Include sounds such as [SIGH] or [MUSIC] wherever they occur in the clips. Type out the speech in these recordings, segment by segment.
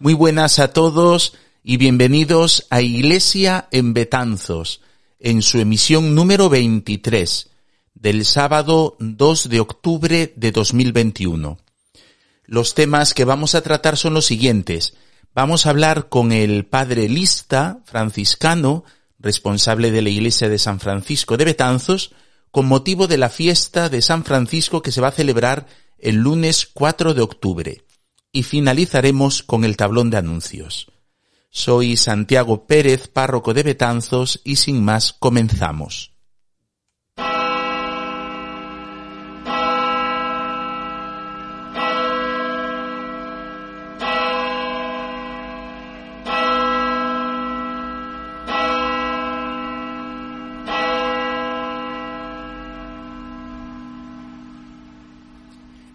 Muy buenas a todos y bienvenidos a Iglesia en Betanzos, en su emisión número 23 del sábado 2 de octubre de 2021. Los temas que vamos a tratar son los siguientes. Vamos a hablar con el padre Lista, franciscano, responsable de la Iglesia de San Francisco de Betanzos, con motivo de la fiesta de San Francisco que se va a celebrar el lunes 4 de octubre y finalizaremos con el tablón de anuncios. Soy Santiago Pérez, párroco de Betanzos, y sin más comenzamos.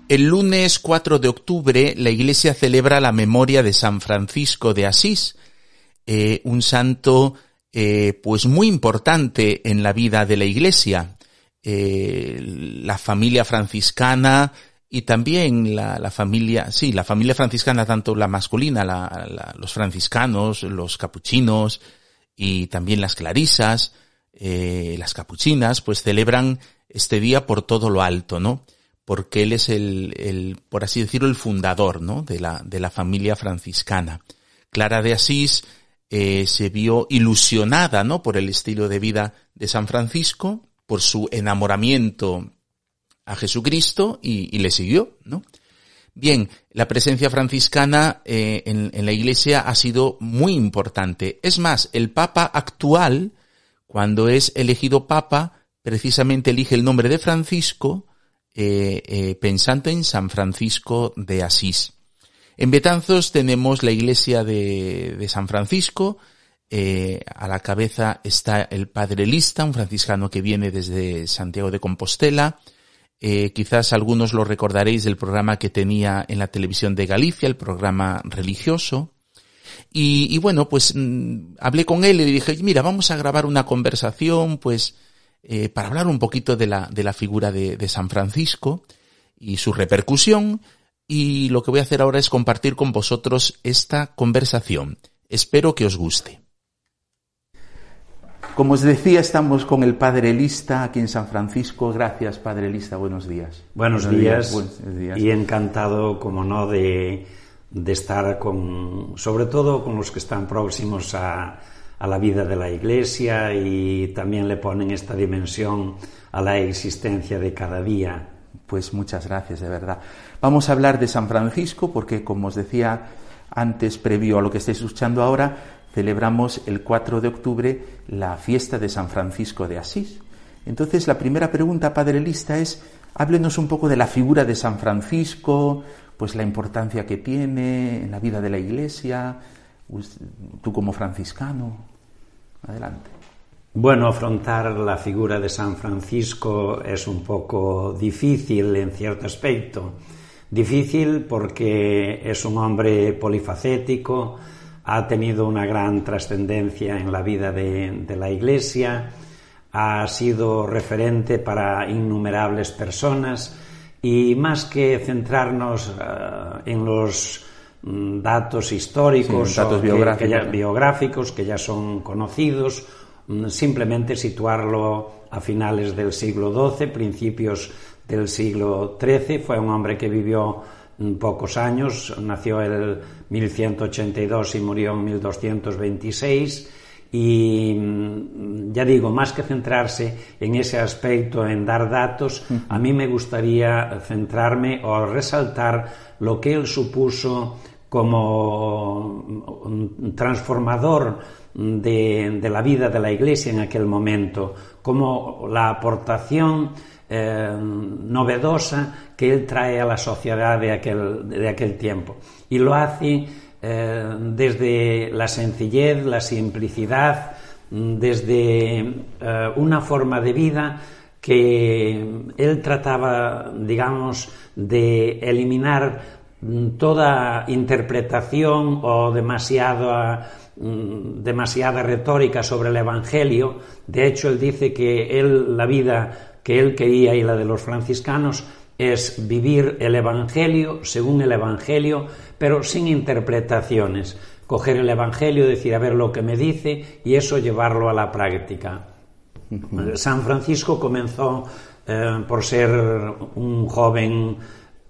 El lunes 4 de octubre la Iglesia celebra la memoria de San Francisco de Asís, eh, un santo eh, pues muy importante en la vida de la Iglesia. Eh, la familia franciscana y también la, familia, sí, la familia franciscana, tanto la masculina, los franciscanos, los capuchinos y también las clarisas, las capuchinas, pues celebran este día por todo lo alto, ¿no? Porque él es el, el, por así decirlo, el fundador, ¿no? De la, de la familia franciscana. Clara de Asís eh, se vio ilusionada, ¿no? Por el estilo de vida de San Francisco, por su enamoramiento a Jesucristo y, y le siguió, ¿no? Bien, la presencia franciscana eh, en, en, la Iglesia ha sido muy importante. Es más, el Papa actual, cuando es elegido Papa, precisamente elige el nombre de Francisco eh, eh, pensando en San Francisco de Asís. En Betanzos tenemos la iglesia de, de San Francisco, eh, a la cabeza está el padre Lista, un franciscano que viene desde Santiago de Compostela. Quizás algunos lo recordaréis del programa que tenía en la televisión de Galicia, el programa religioso. Y, y bueno, pues mm, hablé con él y le dije, mira, vamos a grabar una conversación, pues, eh, para hablar un poquito de la, de la figura de, de San Francisco y su repercusión. Y lo que voy a hacer ahora es compartir con vosotros esta conversación. Espero que os guste. Como os decía, estamos con el Padre Lista aquí en San Francisco. Gracias, Padre Lista. Buenos días. Buenos, días, buenos días. Y encantado, como no, de, de estar con, sobre todo con los que están próximos a, a la vida de la Iglesia y también le ponen esta dimensión a la existencia de cada día. Pues muchas gracias, de verdad. Vamos a hablar de San Francisco porque, como os decía antes, previo a lo que estáis escuchando ahora, celebramos el 4 de octubre la fiesta de San Francisco de Asís. Entonces, la primera pregunta, Padre Lista, es, háblenos un poco de la figura de San Francisco, pues la importancia que tiene en la vida de la Iglesia, tú como franciscano. Adelante. Bueno, afrontar la figura de San Francisco es un poco difícil en cierto aspecto. Difícil porque es un hombre polifacético, ha tenido una gran trascendencia en la vida de, la Iglesia, ha sido referente para innumerables personas y más que centrarnos uh, en los datos históricos, sí, datos biográficos. Que, que ya, biográficos que ya son conocidos, mm, simplemente situarlo a finales del siglo XII, principios del siglo XIII. Fue un hombre que vivió mm, pocos años, nació en 1182 y murió en 1226. Y ya digo, más que centrarse en ese aspecto, en dar datos, a mí me gustaría centrarme o resaltar lo que él supuso como un transformador de, la vida de la Iglesia en aquel momento, como la aportación eh, novedosa que él trae a la sociedad de aquel, de aquel tiempo. Y lo hace eh, desde la sencillez, la simplicidad, desde eh, una forma de vida que él trataba, digamos, de eliminar toda interpretación o demasiada, mm, demasiada retórica sobre el Evangelio. De hecho, él dice que él, la vida que él quería y la de los franciscanos es vivir el Evangelio según el Evangelio, pero sin interpretaciones. Coger el Evangelio, decir, a ver lo que me dice y eso llevarlo a la práctica. San Francisco comenzó eh, por ser un joven mm,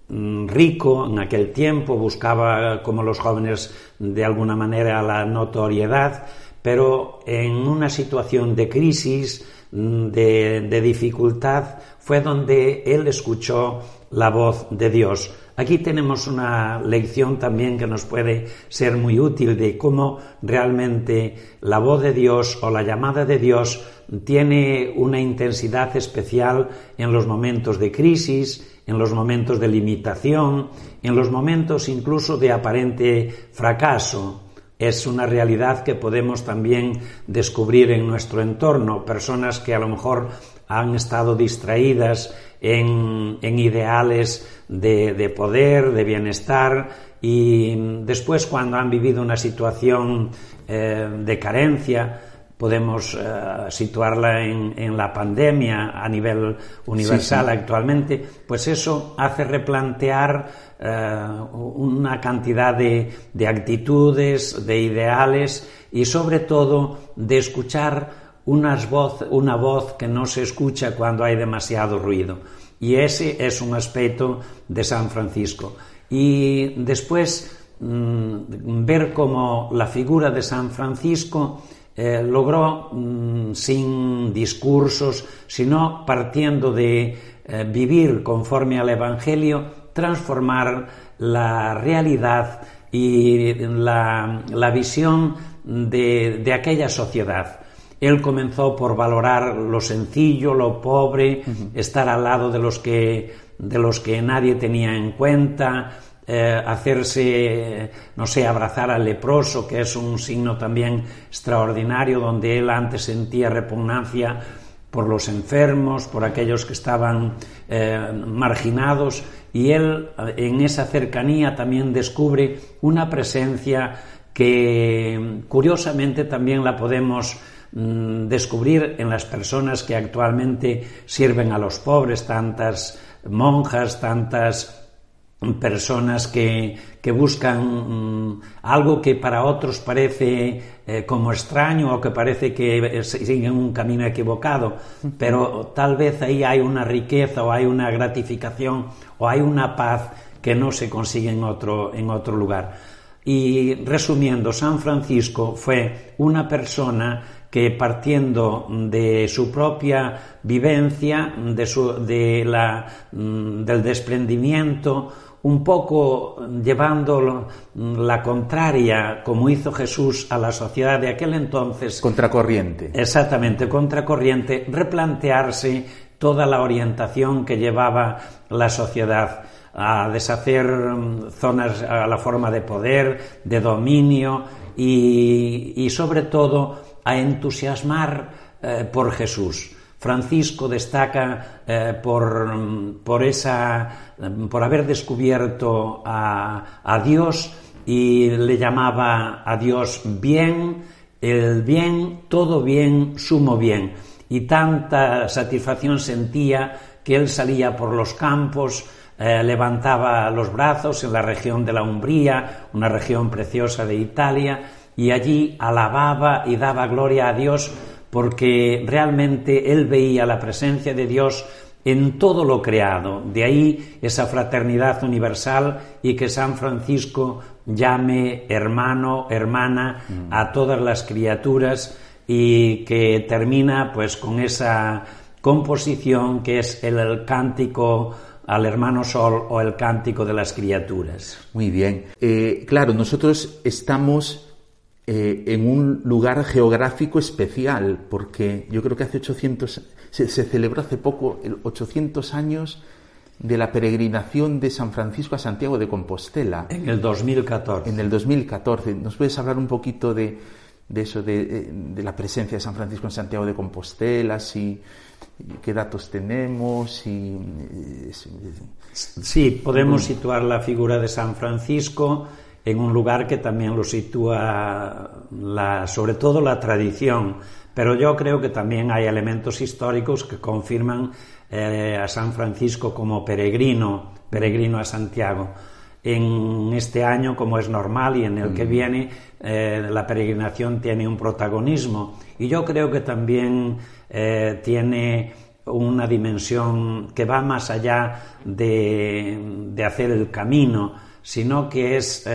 rico en aquel tiempo, buscaba, como los jóvenes, de alguna manera la notoriedad, pero en una situación de crisis, mm, de, dificultad, fue donde él escuchó la voz de Dios. Aquí tenemos una lección también que nos puede ser muy útil de cómo realmente la voz de Dios o la llamada de Dios tiene una intensidad especial en los momentos de crisis, en los momentos de limitación, en los momentos incluso de aparente fracaso. Es una realidad que podemos también descubrir en nuestro entorno, personas que a lo mejor han estado distraídas en, ideales de, poder, de bienestar, y después cuando han vivido una situación eh, de carencia, podemos uh, situarla en, en, la pandemia a nivel universal sí, sí. actualmente, pues eso hace replantear uh, una cantidad de, de, actitudes, de ideales y sobre todo de escuchar unas voz, una voz que no se escucha cuando hay demasiado ruido. Y ese es un aspecto de San Francisco. Y después mmm, ver cómo la figura de San Francisco eh, logró, mm, sin discursos, sino partiendo de eh, vivir conforme al Evangelio, transformar la realidad y la, la visión de, de, aquella sociedad. Él comenzó por valorar lo sencillo, lo pobre, uh -huh. estar al lado de los que de los que nadie tenía en cuenta, eh, hacerse, no sé, abrazar al leproso, que es un signo también extraordinario, donde él antes sentía repugnancia por los enfermos, por aquellos que estaban eh, marginados, y él en esa cercanía también descubre una presencia que curiosamente también la podemos mm, descubrir en las personas que actualmente sirven a los pobres, tantas monjas, tantas personas que, que buscan mm, algo que para otros parece eh, como extraño o que parece que siguen un camino equivocado, pero tal vez ahí hay una riqueza o hay una gratificación o hay una paz que no se consigue otro, en otro lugar. Y resumiendo, San Francisco fue una persona que partiendo de su propia vivencia, de su, de la, mm, del desprendimiento, un poco llevando la contraria, como hizo Jesús a la sociedad de aquel entonces. Contracorriente. Exactamente, contracorriente, replantearse toda la orientación que llevaba la sociedad a deshacer mm, zonas a la forma de poder, de dominio y, y sobre todo a entusiasmar eh, por Jesús. Francisco destaca eh, por, por, esa, por haber descubierto a, a, Dios y le llamaba a Dios bien, el bien, todo bien, sumo bien. Y tanta satisfacción sentía que él salía por los campos, eh, levantaba los brazos en la región de la Umbría, una región preciosa de Italia, y allí alababa y daba gloria a Dios porque realmente él veía la presencia de Dios en todo lo creado. De ahí esa fraternidad universal y que San Francisco llame hermano, hermana a todas las criaturas y que termina pues con esa composición que es el, cántico al hermano sol o el cántico de las criaturas. Muy bien. Eh, claro, nosotros estamos eh, en un lugar geográfico especial, porque yo creo que hace 800, se, se, celebró hace poco, 800 años de la peregrinación de San Francisco a Santiago de Compostela. En el 2014. En el 2014. ¿Nos puedes hablar un poquito de, de eso, de, de, la presencia de San Francisco en Santiago de Compostela? Si, ¿Qué datos tenemos? Y, sí, podemos situar la figura de San Francisco en un lugar que también lo sitúa la, sobre todo la tradición, pero yo creo que también hay elementos históricos que confirman eh, a San Francisco como peregrino, peregrino a Santiago. En este año, como es normal, y en el que viene, eh, la peregrinación tiene un protagonismo. Y yo creo que también eh, tiene una dimensión que va más allá de, de hacer el camino, sino que es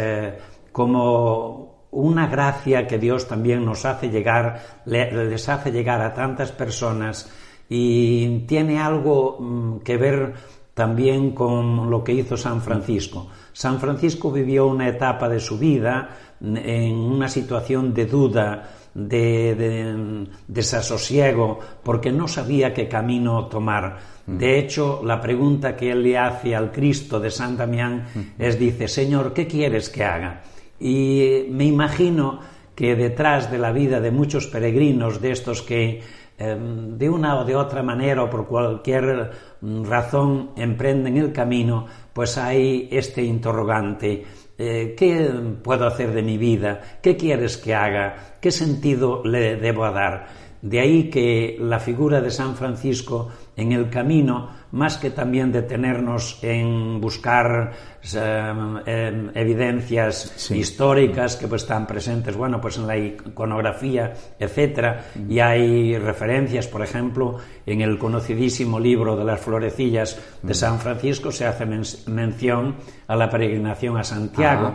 como una gracia que Dios también nos hace llegar, les hace llegar a tantas personas y tiene algo mm, que ver también con lo que hizo San Francisco. San Francisco vivió una etapa de su vida en una situación de duda, de, mm, desasosiego, porque no sabía qué camino tomar. De hecho, la pregunta que él le hace al Cristo de San Damián es, dice, Señor, ¿qué quieres que haga? Y me imagino que detrás de la vida de muchos peregrinos, de estos que Em, de una o de otra manera o por cualquier mm, razón emprenden el camino, pues hay este interrogante. Eh, ¿Qué puedo hacer de mi vida? ¿Qué quieres que haga? ¿Qué sentido le debo dar? De ahí que la figura de San Francisco en el camino, más que también detenernos en buscar eh, em, evidencias históricas que pues, están presentes, bueno, pues en la iconografía, etcétera, y hay referencias, por ejemplo, en el conocidísimo libro de las florecillas de San Francisco se hace mención a la peregrinación a Santiago.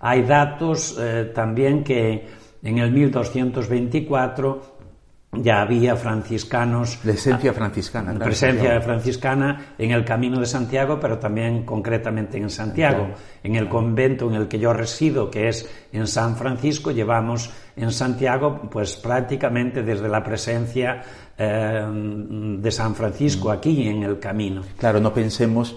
Hay datos eh, también que en el 1224 ya había franciscanos. Presencia franciscana. presencia franciscana en el Camino de Santiago, pero también concretamente en Santiago. En el convento en el que yo resido, que es en San Francisco, llevamos en Santiago, pues prácticamente desde la presencia eh, de San Francisco mm. aquí en el camino. Claro, no pensemos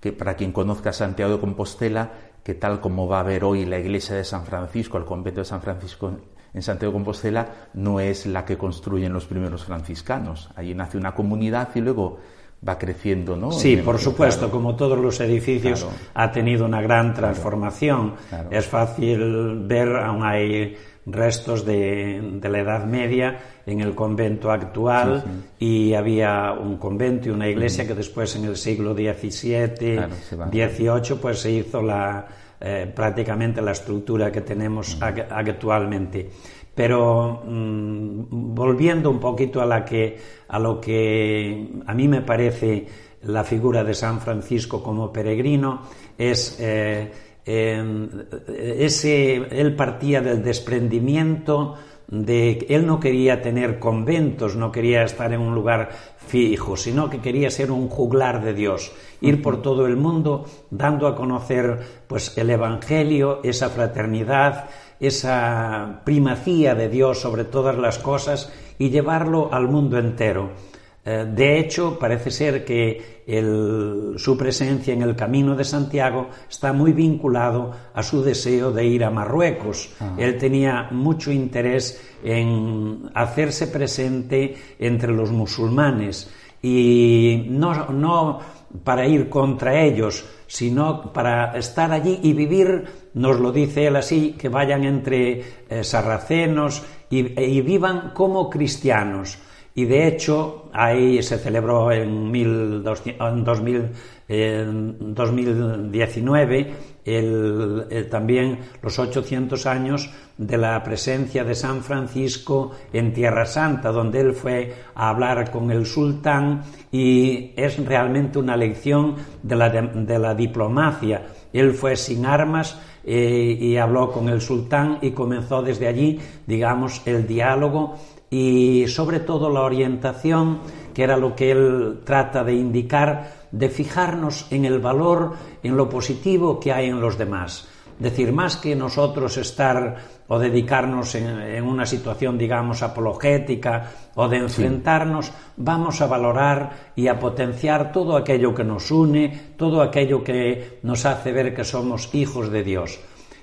que para quien conozca Santiago de Compostela, que tal como va a ver hoy la iglesia de San Francisco, el convento de San Francisco en Santiago de Compostela no es la que construyen los primeros franciscanos. Allí nace una comunidad y luego va creciendo, ¿no? Sí, por supuesto, como todos los edificios, ha tenido una gran transformación. Es fácil ver, aún hay restos de, la Edad Media en el convento actual y había un convento y una iglesia que después en el siglo XVII, XVIII, pues se hizo la, eh, prácticamente la estructura que tenemos actualmente. Pero mm, volviendo un poquito a, la que, a lo que a mí me parece la figura de San Francisco como peregrino, es eh, ese, él partía del desprendimiento de él no quería tener conventos, no quería estar en un lugar fijo, sino que quería ser un juglar de Dios, ir por todo el mundo dando a conocer pues el evangelio, esa fraternidad, esa primacía de Dios sobre todas las cosas y llevarlo al mundo entero. Eh, de hecho, parece ser que su presencia en el Camino de Santiago está muy vinculado a su deseo de ir a Marruecos. Ah. Él tenía mucho interés en hacerse presente entre los musulmanes y no, para ir contra ellos, sino para estar allí y vivir, nos lo dice él así, que vayan entre eh, sarracenos y vivan como cristianos y de hecho ahí se celebró en, 2019 también los 800 años de la presencia de San Francisco en Tierra Santa, donde él fue a hablar con el sultán y es realmente una lección de la, de, la diplomacia. Él fue sin armas eh, y habló con el sultán y comenzó desde allí, digamos, el diálogo y sobre todo la orientación, que era lo que él trata de indicar, de fijarnos en el valor, en lo positivo que hay en los demás. Es decir, más que nosotros estar o dedicarnos en, una situación, digamos, apologética o de enfrentarnos, vamos a valorar y a potenciar todo aquello que nos une, todo aquello que nos hace ver que somos hijos de Dios.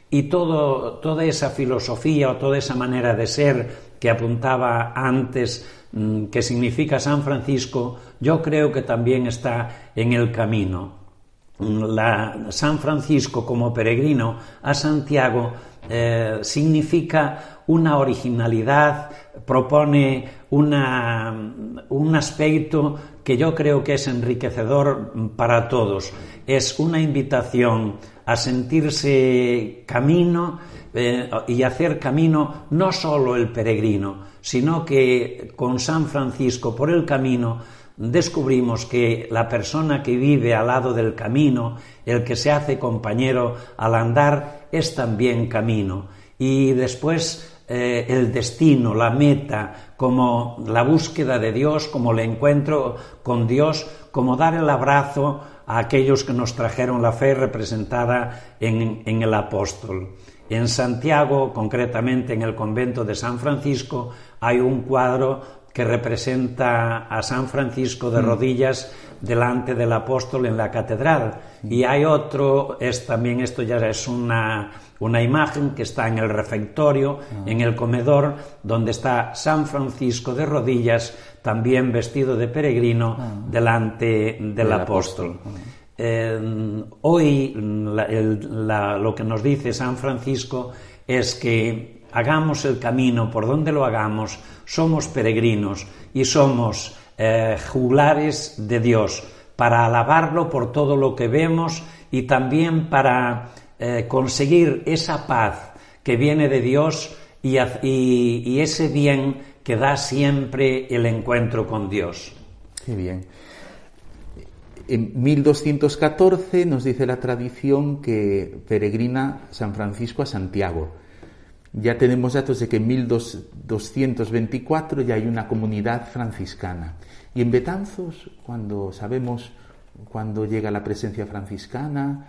Y todo, toda esa filosofía o toda esa manera de ser que apuntaba antes, mm, que significa San Francisco, yo creo que también está en el camino. La, San Francisco como peregrino a Santiago eh, significa una originalidad, propone una, un aspecto que yo creo que es enriquecedor para todos. Es una invitación a sentirse camino eh, y hacer camino no solo el peregrino, sino que con San Francisco por el camino descubrimos que la persona que vive al lado del camino, el que se hace compañero al andar, es también camino. Y después eh, el destino, la meta, como la búsqueda de Dios, como el encuentro con Dios, como dar el abrazo a aquellos que nos trajeron la fe representada en, en el apóstol. En Santiago, concretamente en el convento de San Francisco, hay un cuadro que representa a San Francisco de mm. rodillas delante del apóstol en la catedral. Y hay otro, es también esto ya es una una imagen que está en el refectorio, ah. en el comedor, donde está San Francisco de rodillas, también vestido de peregrino, ah. delante del apóstol. Ah. Eh, hoy lo que nos dice San Francisco es que hagamos el camino por donde lo hagamos, somos peregrinos y somos eh, juglares de Dios para alabarlo por todo lo que vemos y también para eh, conseguir esa paz que viene de Dios y, y, ese bien que da siempre el encuentro con Dios. Qué bien. En 1214 nos dice la tradición que peregrina San Francisco a Santiago. Ya tenemos datos de que en 1224 ya hay una comunidad franciscana. Y en Betanzos, cuando sabemos cuando llega la presencia franciscana,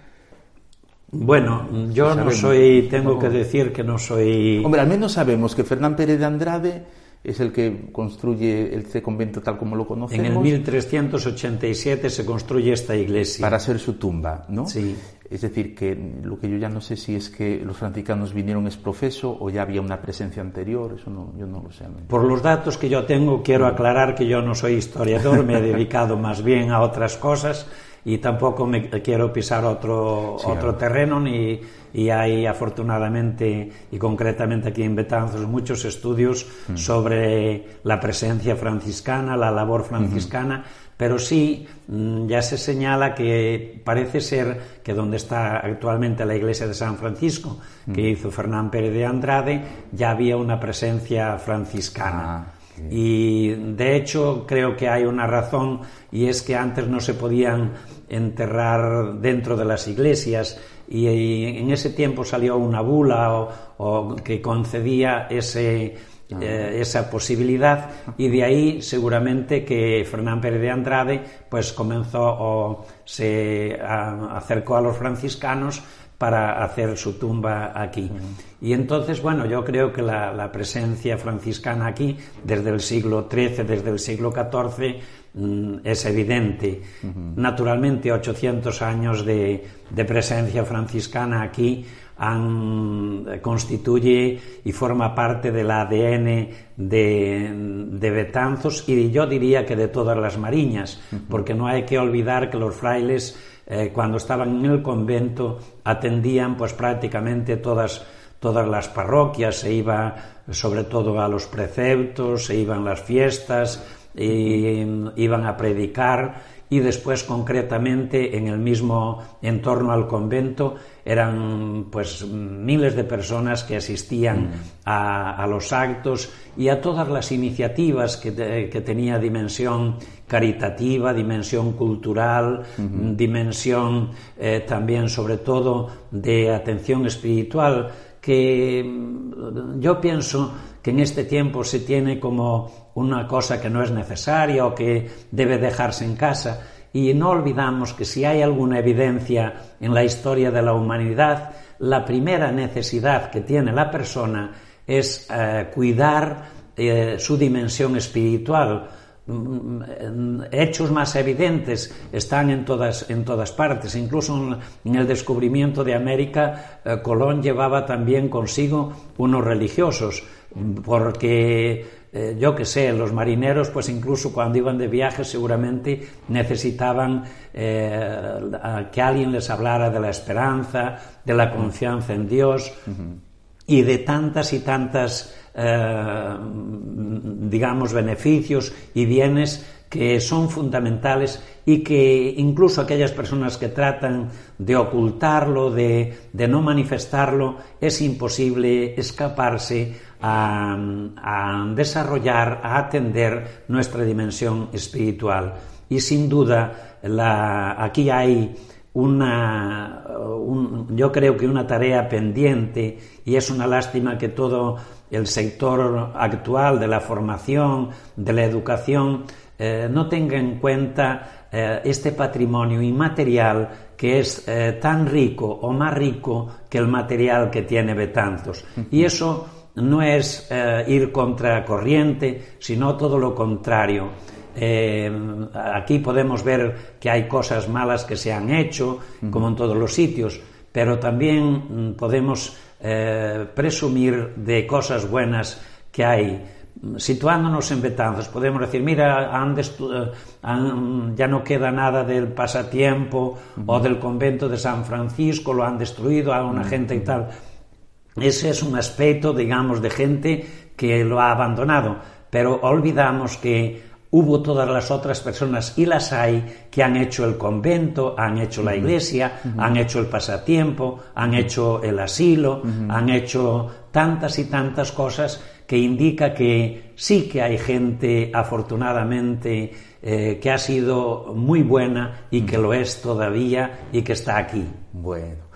bueno, yo no soy, tengo que decir que no soy... Hombre, al menos sabemos que Fernán Pérez de Andrade es el que construye este convento tal como lo conocemos. En el 1387 se construye esta iglesia. Para ser su tumba, ¿no? Sí. Es decir, que lo que yo ya no sé si es que los franciscanos vinieron es profeso o ya había una presencia anterior, eso no, yo no lo sé. Por los datos que yo tengo, quiero aclarar que yo no soy historiador, me he [LAUGHS] dedicado más bien a otras cosas y tampoco me quiero pisar otro, otro terreno ni, y hay afortunadamente y concretamente aquí en Betanzos muchos estudios mm. sobre la presencia franciscana, la labor franciscana, pero sí mm, ya se señala que parece ser que donde está actualmente la iglesia de San Francisco, que mm. hizo Fernán Pérez de Andrade, ya había una presencia franciscana. Ah. Y de hecho creo que hay una razón y es que antes no se podían enterrar dentro de las iglesias y en ese tiempo salió una bula o, que concedía ese, ah. eh, esa posibilidad y de ahí seguramente que Fernán Pérez de Andrade pues comenzó o se acercó a los franciscanos para hacer su tumba aquí. Y entonces, bueno, yo creo que la, presencia franciscana aquí, desde el siglo XIII, desde el siglo XIV, mm, es evidente. Naturalmente, 800 años de, presencia franciscana aquí han, constituye y forma parte del ADN de, de, Betanzos y yo diría que de todas las mariñas, porque no hay que olvidar que los frailes eh, cuando estaban en el convento atendían pues prácticamente todas todas las parroquias, se iba sobre todo a los preceptos, se iban las fiestas, iban a predicar y después concretamente en el mismo entorno al convento eran pues miles de personas que asistían mm. a, los actos y a todas las iniciativas que, tenía dimensión caritativa, dimensión cultural, dimensión eh, también sobre todo de atención espiritual que mm, yo pienso que en este tiempo se tiene como una cosa que no es necesaria o que debe dejarse en casa y no olvidamos que si hay alguna evidencia en la historia de la humanidad, la primera necesidad que tiene la persona es eh, cuidar eh, su dimensión espiritual. Mm, hechos más evidentes están en todas, en todas partes. Incluso en, el descubrimiento de América, eh, Colón llevaba también consigo unos religiosos, porque eh, yo que sé, los marineros, pues incluso cuando iban de viaje seguramente necesitaban eh, que alguien les hablara de la esperanza, de la confianza en Dios. Y de tantas y tantas eh, digamos, beneficios y bienes que son fundamentales y que incluso aquellas personas que tratan de ocultarlo, de, de no manifestarlo, es imposible escaparse a, desarrollar, a atender nuestra dimensión espiritual. Y sin duda, la, aquí hay una, un, yo creo que una tarea pendiente y es una lástima que todo el sector actual de la formación, de la educación, eh, no tenga en cuenta eh, este patrimonio inmaterial que es eh, tan rico o más rico que el material que tiene Betanzos. Y eso no es ir contra corriente, sino todo lo contrario. Eh, aquí podemos ver que hay cosas malas que se han hecho, como en todos los sitios, pero también mm, podemos eh, presumir de cosas buenas que hay. Situándonos en Betanzos, podemos decir, mira, han eh, han, ya no queda nada del pasatiempo uh -huh. o del convento de San Francisco, lo han destruido a una uh -huh. gente y tal. Ese es un aspecto, digamos, de gente que lo ha abandonado, pero olvidamos que hubo todas las otras personas y las hay que han hecho el convento, han hecho la iglesia, uh -huh. han hecho el pasatiempo, han hecho el asilo, han hecho tantas y tantas cosas que indica que sí que hay gente, afortunadamente, eh, que ha sido muy buena y que lo es todavía y que está aquí. Bueno.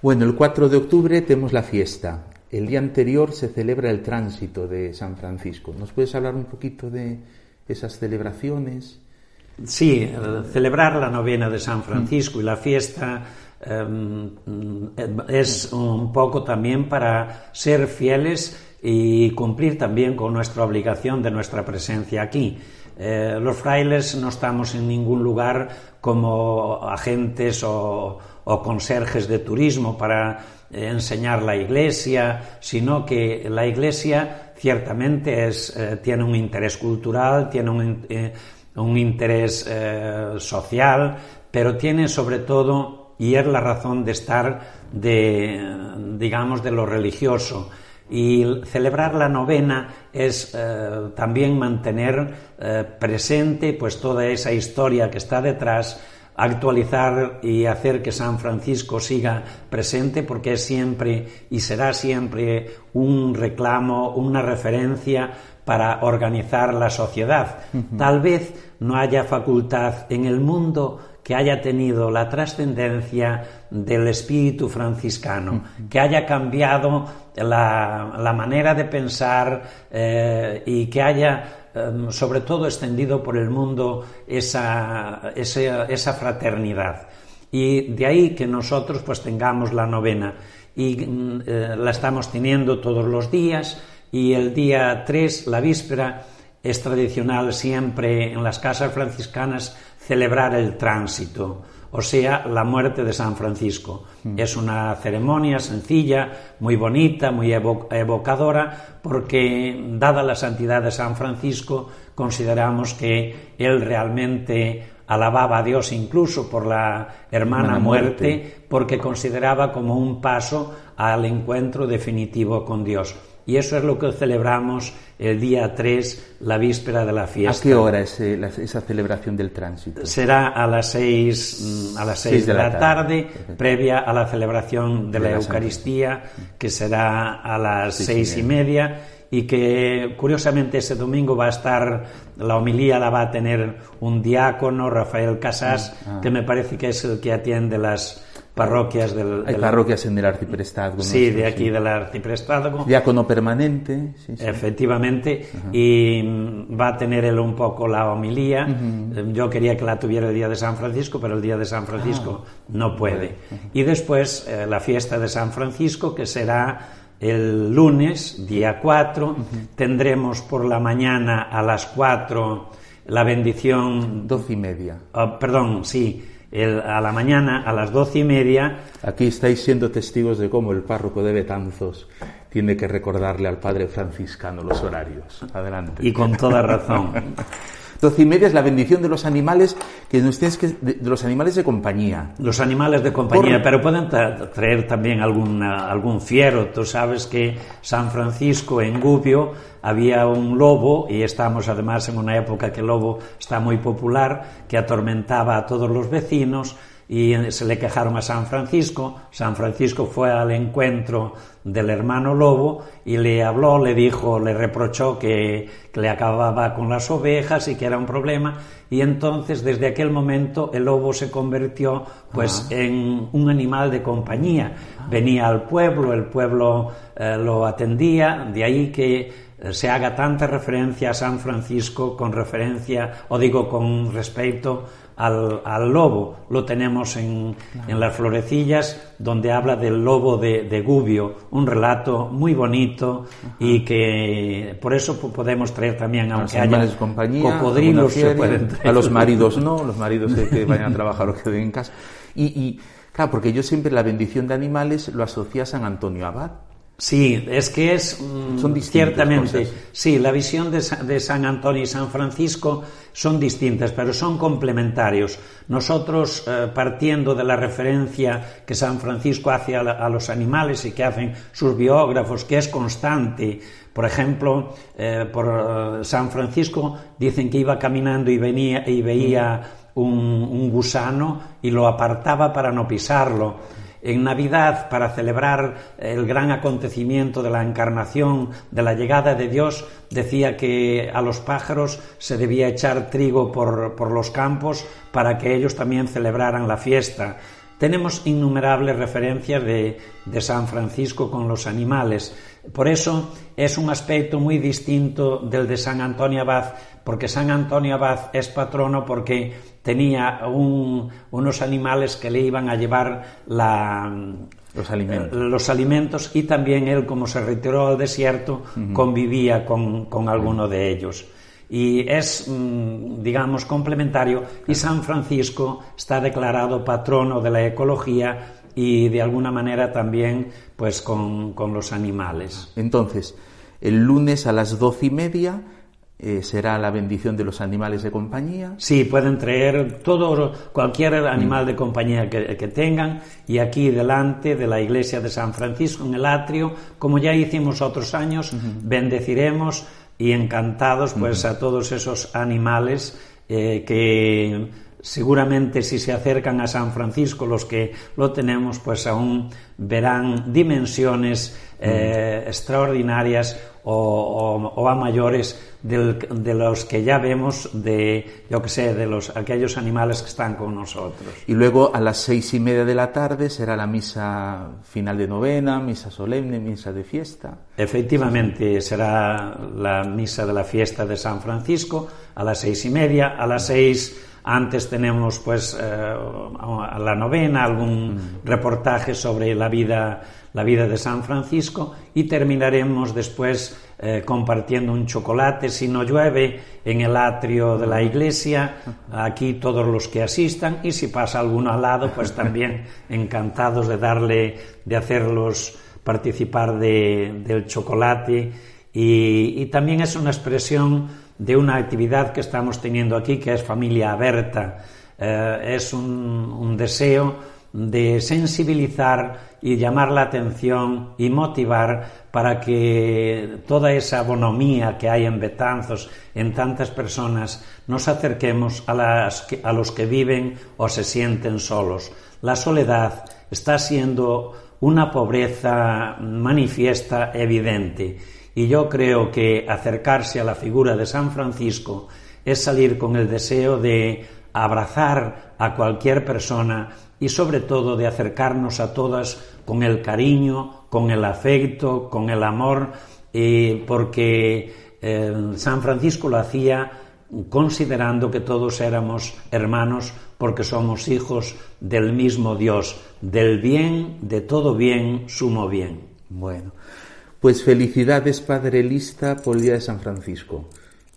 Bueno, el 4 de octubre tenemos la fiesta. El día anterior se celebra el tránsito de San Francisco. ¿Nos puedes hablar un poquito de esas celebraciones? Sí, celebrar la novena de San Francisco y la fiesta eh, es un poco también para ser fieles y cumplir también con nuestra obligación de nuestra presencia aquí. Eh, los frailes no estamos en ningún lugar como agentes o, conserjes de turismo para eh, enseñar la iglesia, sino que la iglesia ciertamente es, eh, tiene un interés cultural, tiene un, un interés social, pero tiene sobre todo, y es la razón de estar, de, digamos, de lo religioso. Y celebrar la novena es eh, también mantener eh, presente pues toda esa historia que está detrás, actualizar y hacer que San Francisco siga presente porque es siempre y será siempre un reclamo, una referencia para organizar la sociedad. Uh -huh. Tal vez no haya facultad en el mundo que haya tenido la trascendencia del espíritu franciscano, uh -huh. que haya cambiado la, manera de pensar eh, y que haya Em, sobre todo extendido por el mundo esa, esa, esa, fraternidad. Y de ahí que nosotros pues tengamos la novena y mm, eh, la estamos teniendo todos los días y el día 3, la víspera, es tradicional siempre en las casas franciscanas celebrar el tránsito o sea, la muerte de San Francisco. Mm. Es una ceremonia sencilla, muy bonita, muy evo evocadora, porque dada la santidad de San Francisco, consideramos que él realmente alababa a Dios incluso por la hermana muerte, muerte, porque consideraba como un paso al encuentro definitivo con Dios. Y eso es lo que celebramos el día 3, la víspera de la fiesta. ¿A qué hora es eh, la, esa celebración del tránsito? Será a las 6, mm, a las 6 de, de, la tarde, tarde previa a la celebración de, de la, la, Eucaristía, que será a las sí, seis sí, y media y que curiosamente ese domingo va a estar, la homilía la va a tener un diácono, Rafael Casas, ah. que me parece que es el que atiende las parroquias del... Hay del... parroquias en el arciprestazgo. Sí, de aquí sí. del arciprestazgo. Diácono permanente. Sí, sí. Efectivamente. Y va a tener él un poco la homilía. Uh -huh. Yo quería que la tuviera el día de San Francisco, pero el día de San Francisco ah. no puede. Uh -huh. Y después eh, la fiesta de San Francisco, que será el lunes, día 4. Tendremos por la mañana a las 4 la bendición... Doce y media. Oh, perdón, sí el, a la mañana, a las doce y media. Aquí estáis siendo testigos de cómo el párroco de Betanzos tiene que recordarle al padre franciscano los horarios. Adelante. Y con toda razón. [LAUGHS] Doce y media es la bendición de los animales que nos tienes que de, de los animales de compañía. Los animales de compañía, Por... pero pueden tra traer también alguna, algún fiero. Tú sabes que San Francisco en Gubbio había un lobo y estamos además en una época que el lobo está muy popular, que atormentaba a todos los vecinos y se le quejaron a San Francisco. San Francisco fue al encuentro del hermano lobo y le habló, le dijo, le reprochó que, que, le acababa con las ovejas y que era un problema. Y entonces, desde aquel momento, el lobo se convirtió pues en un animal de compañía. Venía al pueblo, el pueblo eh, lo atendía, de ahí que se haga tanta referencia a San Francisco con referencia, o digo con respecto al, al, lobo. Lo tenemos en, claro. en, las florecillas, donde habla del lobo de, de Gubbio, un relato muy bonito Ajá. y que por eso podemos traer también, aunque haya compañía, cocodrilos, se pueden [LAUGHS] traer. A los maridos no, los maridos que, vayan a trabajar o que queden en casa. Y, y, claro, porque yo siempre la bendición de animales lo asocia a San Antonio Abad. Sí, es que es mm, son ciertamente, cosas. sí, la visión de, de, San Antonio y San Francisco son distintas, pero son complementarios. Nosotros, eh, partiendo de la referencia que San Francisco hace a, la, a, los animales y que hacen sus biógrafos, que es constante, por ejemplo, eh, por uh, San Francisco dicen que iba caminando y, venía, y veía un, un gusano y lo apartaba para no pisarlo en Navidad, para celebrar el gran acontecimiento de la encarnación, de la llegada de Dios, decía que a los pájaros se debía echar trigo por, por los campos para que ellos también celebraran la fiesta. Tenemos innumerables referencias de, de, San Francisco con los animales. Por eso es un aspecto muy distinto del de San Antonio Abad, porque San Antonio Abad es patrono porque tenía un, unos animales que le iban a llevar la, los alimentos. los alimentos y también él, como se retiró al desierto, uh -huh. convivía con, con alguno de ellos y es, mm, digamos, complementario y San Francisco está declarado patrono de la ecología y de alguna manera también pues con, con los animales. Entonces, el lunes a las doce y media eh, será la bendición de los animales de compañía. Sí, pueden traer todo, cualquier animal mm. de compañía que, que, tengan y aquí delante de la iglesia de San Francisco, en el atrio, como ya hicimos otros años, uh -huh. bendeciremos y encantados pues uh -huh. a todos esos animales eh, que seguramente si se acercan a San Francisco los que lo tenemos pues aún verán dimensiones eh, -huh. extraordinarias o, o, o, a mayores del, de los que ya vemos de yo que sé de los aquellos animales que están con nosotros y luego a las seis y media de la tarde será la misa final de novena misa solemne misa de fiesta efectivamente será la misa de la fiesta de San Francisco a las seis y media a las seis antes tenemos pues eh, la novena algún mm. reportaje sobre la vida la vida de San Francisco y terminaremos después eh, compartiendo un chocolate si no llueve en el atrio de la iglesia, aquí todos los que asistan y si pasa alguno al lado, pues [LAUGHS] también encantados de darle, de hacerlos participar de, del chocolate y, y también es una expresión de una actividad que estamos teniendo aquí que es familia abierta, eh, es un, deseo de sensibilizar y llamar la atención y motivar para que toda esa bonomía que hay en Betanzos, en tantas personas, nos acerquemos a, las, a los que viven o se sienten solos. La soledad está siendo una pobreza manifiesta, evidente, y yo creo que acercarse a la figura de San Francisco es salir con el deseo de abrazar a cualquier persona y sobre todo de acercarnos a todas con el cariño, con el afecto, con el amor, eh, porque eh, San Francisco lo hacía considerando que todos éramos hermanos porque somos hijos del mismo Dios, del bien, de todo bien, sumo bien. Bueno, pues felicidades Padre Lista por el Día de San Francisco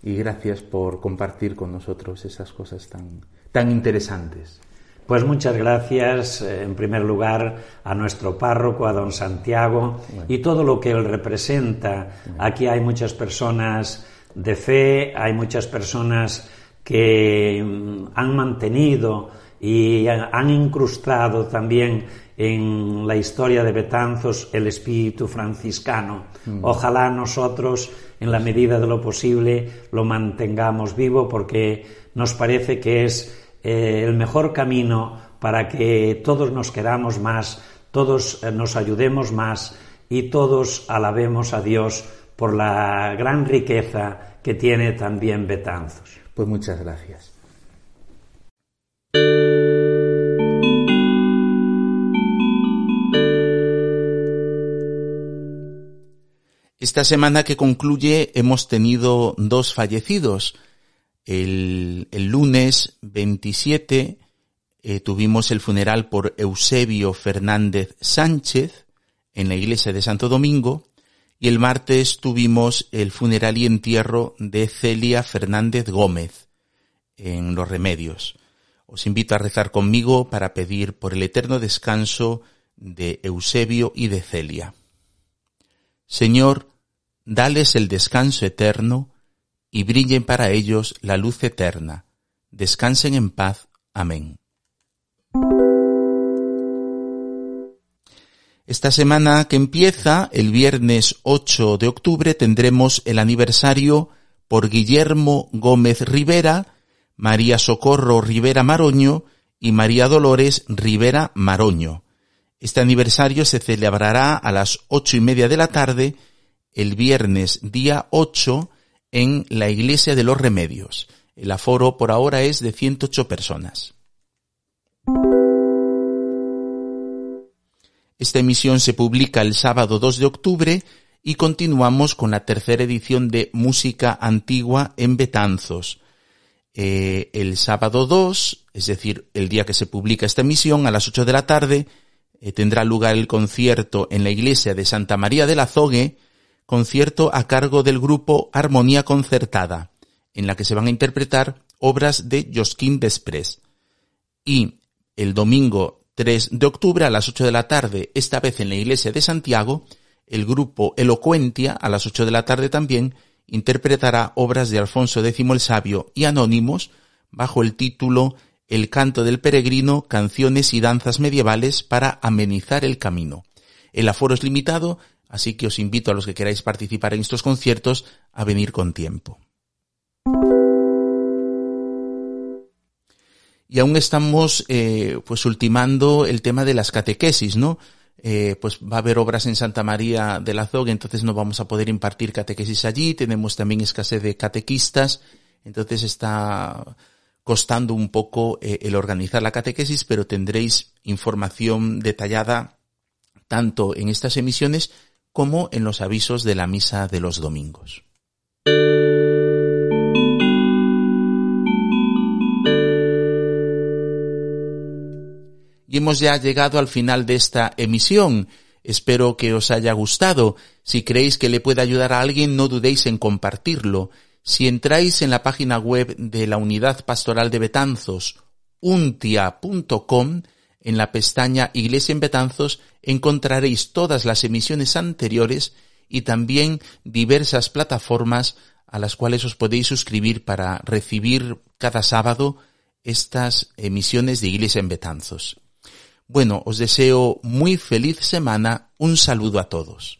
y gracias por compartir con nosotros esas cosas tan, tan interesantes. Pues muchas gracias, eh, en primer lugar, a nuestro párroco, a don Santiago, bueno. y todo lo que él representa. Aquí hay muchas personas de fe, hay muchas personas que mm, han mantenido y han incrustado también en la historia de Betanzos el espíritu franciscano. Mm. Ojalá nosotros, en la medida de lo posible, lo mantengamos vivo porque nos parece que es eh, el mejor camino para que todos nos queramos más, todos eh, nos ayudemos más y todos alabemos a Dios por la gran riqueza que tiene también Betanzos. Pues muchas gracias. Esta semana que concluye hemos tenido dos fallecidos. El, lunes 27 eh, tuvimos el funeral por Eusebio Fernández Sánchez en la iglesia de Santo Domingo y el martes tuvimos el funeral y entierro de Celia Fernández Gómez en Los Remedios. Os invito a rezar conmigo para pedir por el eterno descanso de Eusebio y de Celia. Señor, dales el descanso eterno y brillen para ellos la luz eterna. Descansen en paz. Amén. Esta semana que empieza, el viernes 8 de octubre, tendremos el aniversario por Guillermo Gómez Rivera, María Socorro Rivera Maroño y María Dolores Rivera Maroño. Este aniversario se celebrará a las ocho y media de la tarde el viernes día 8 en la Iglesia de los Remedios. El aforo por ahora es de 108 personas. Esta emisión se publica el sábado 2 de octubre y continuamos con la tercera edición de Música Antigua en Betanzos. Eh, el sábado 2, es decir, el día que se publica esta emisión, a las 8 de la tarde, eh, tendrá lugar el concierto en la iglesia de Santa María de la Zogue, concierto a cargo del grupo Armonía Concertada, en la que se van a interpretar obras de Josquin Desprez. Y el domingo 3 de octubre a las 8 de la tarde, esta vez en la iglesia de Santiago, el grupo Elocuentia, a las 8 de la tarde también, interpretará obras de Alfonso X el Sabio y Anónimos bajo el título El canto del peregrino, canciones y danzas medievales para amenizar el camino. El aforo es limitado, así que os invito a los que queráis participar en estos conciertos a venir con tiempo. y aún estamos eh, pues ultimando el tema de las catequesis, ¿no? Eh, pues va a haber obras en Santa María de la Zogue, entonces no vamos a poder impartir catequesis allí, tenemos también escasez de catequistas, entonces está costando un poco eh, el organizar la catequesis, pero tendréis información detallada tanto en estas emisiones como en los avisos de la misa de los domingos. Y hemos ya llegado al final de esta emisión. Espero que os haya gustado. Si creéis que le puede ayudar a alguien, no dudéis en compartirlo. Si entráis en la página web de la Unidad Pastoral de Betanzos, untia.com, en la pestaña Iglesia en Betanzos encontraréis todas las emisiones anteriores y también diversas plataformas a las cuales os podéis suscribir para recibir cada sábado estas emisiones de Iglesia en Betanzos. Bueno, os deseo muy feliz semana. Un saludo a todos.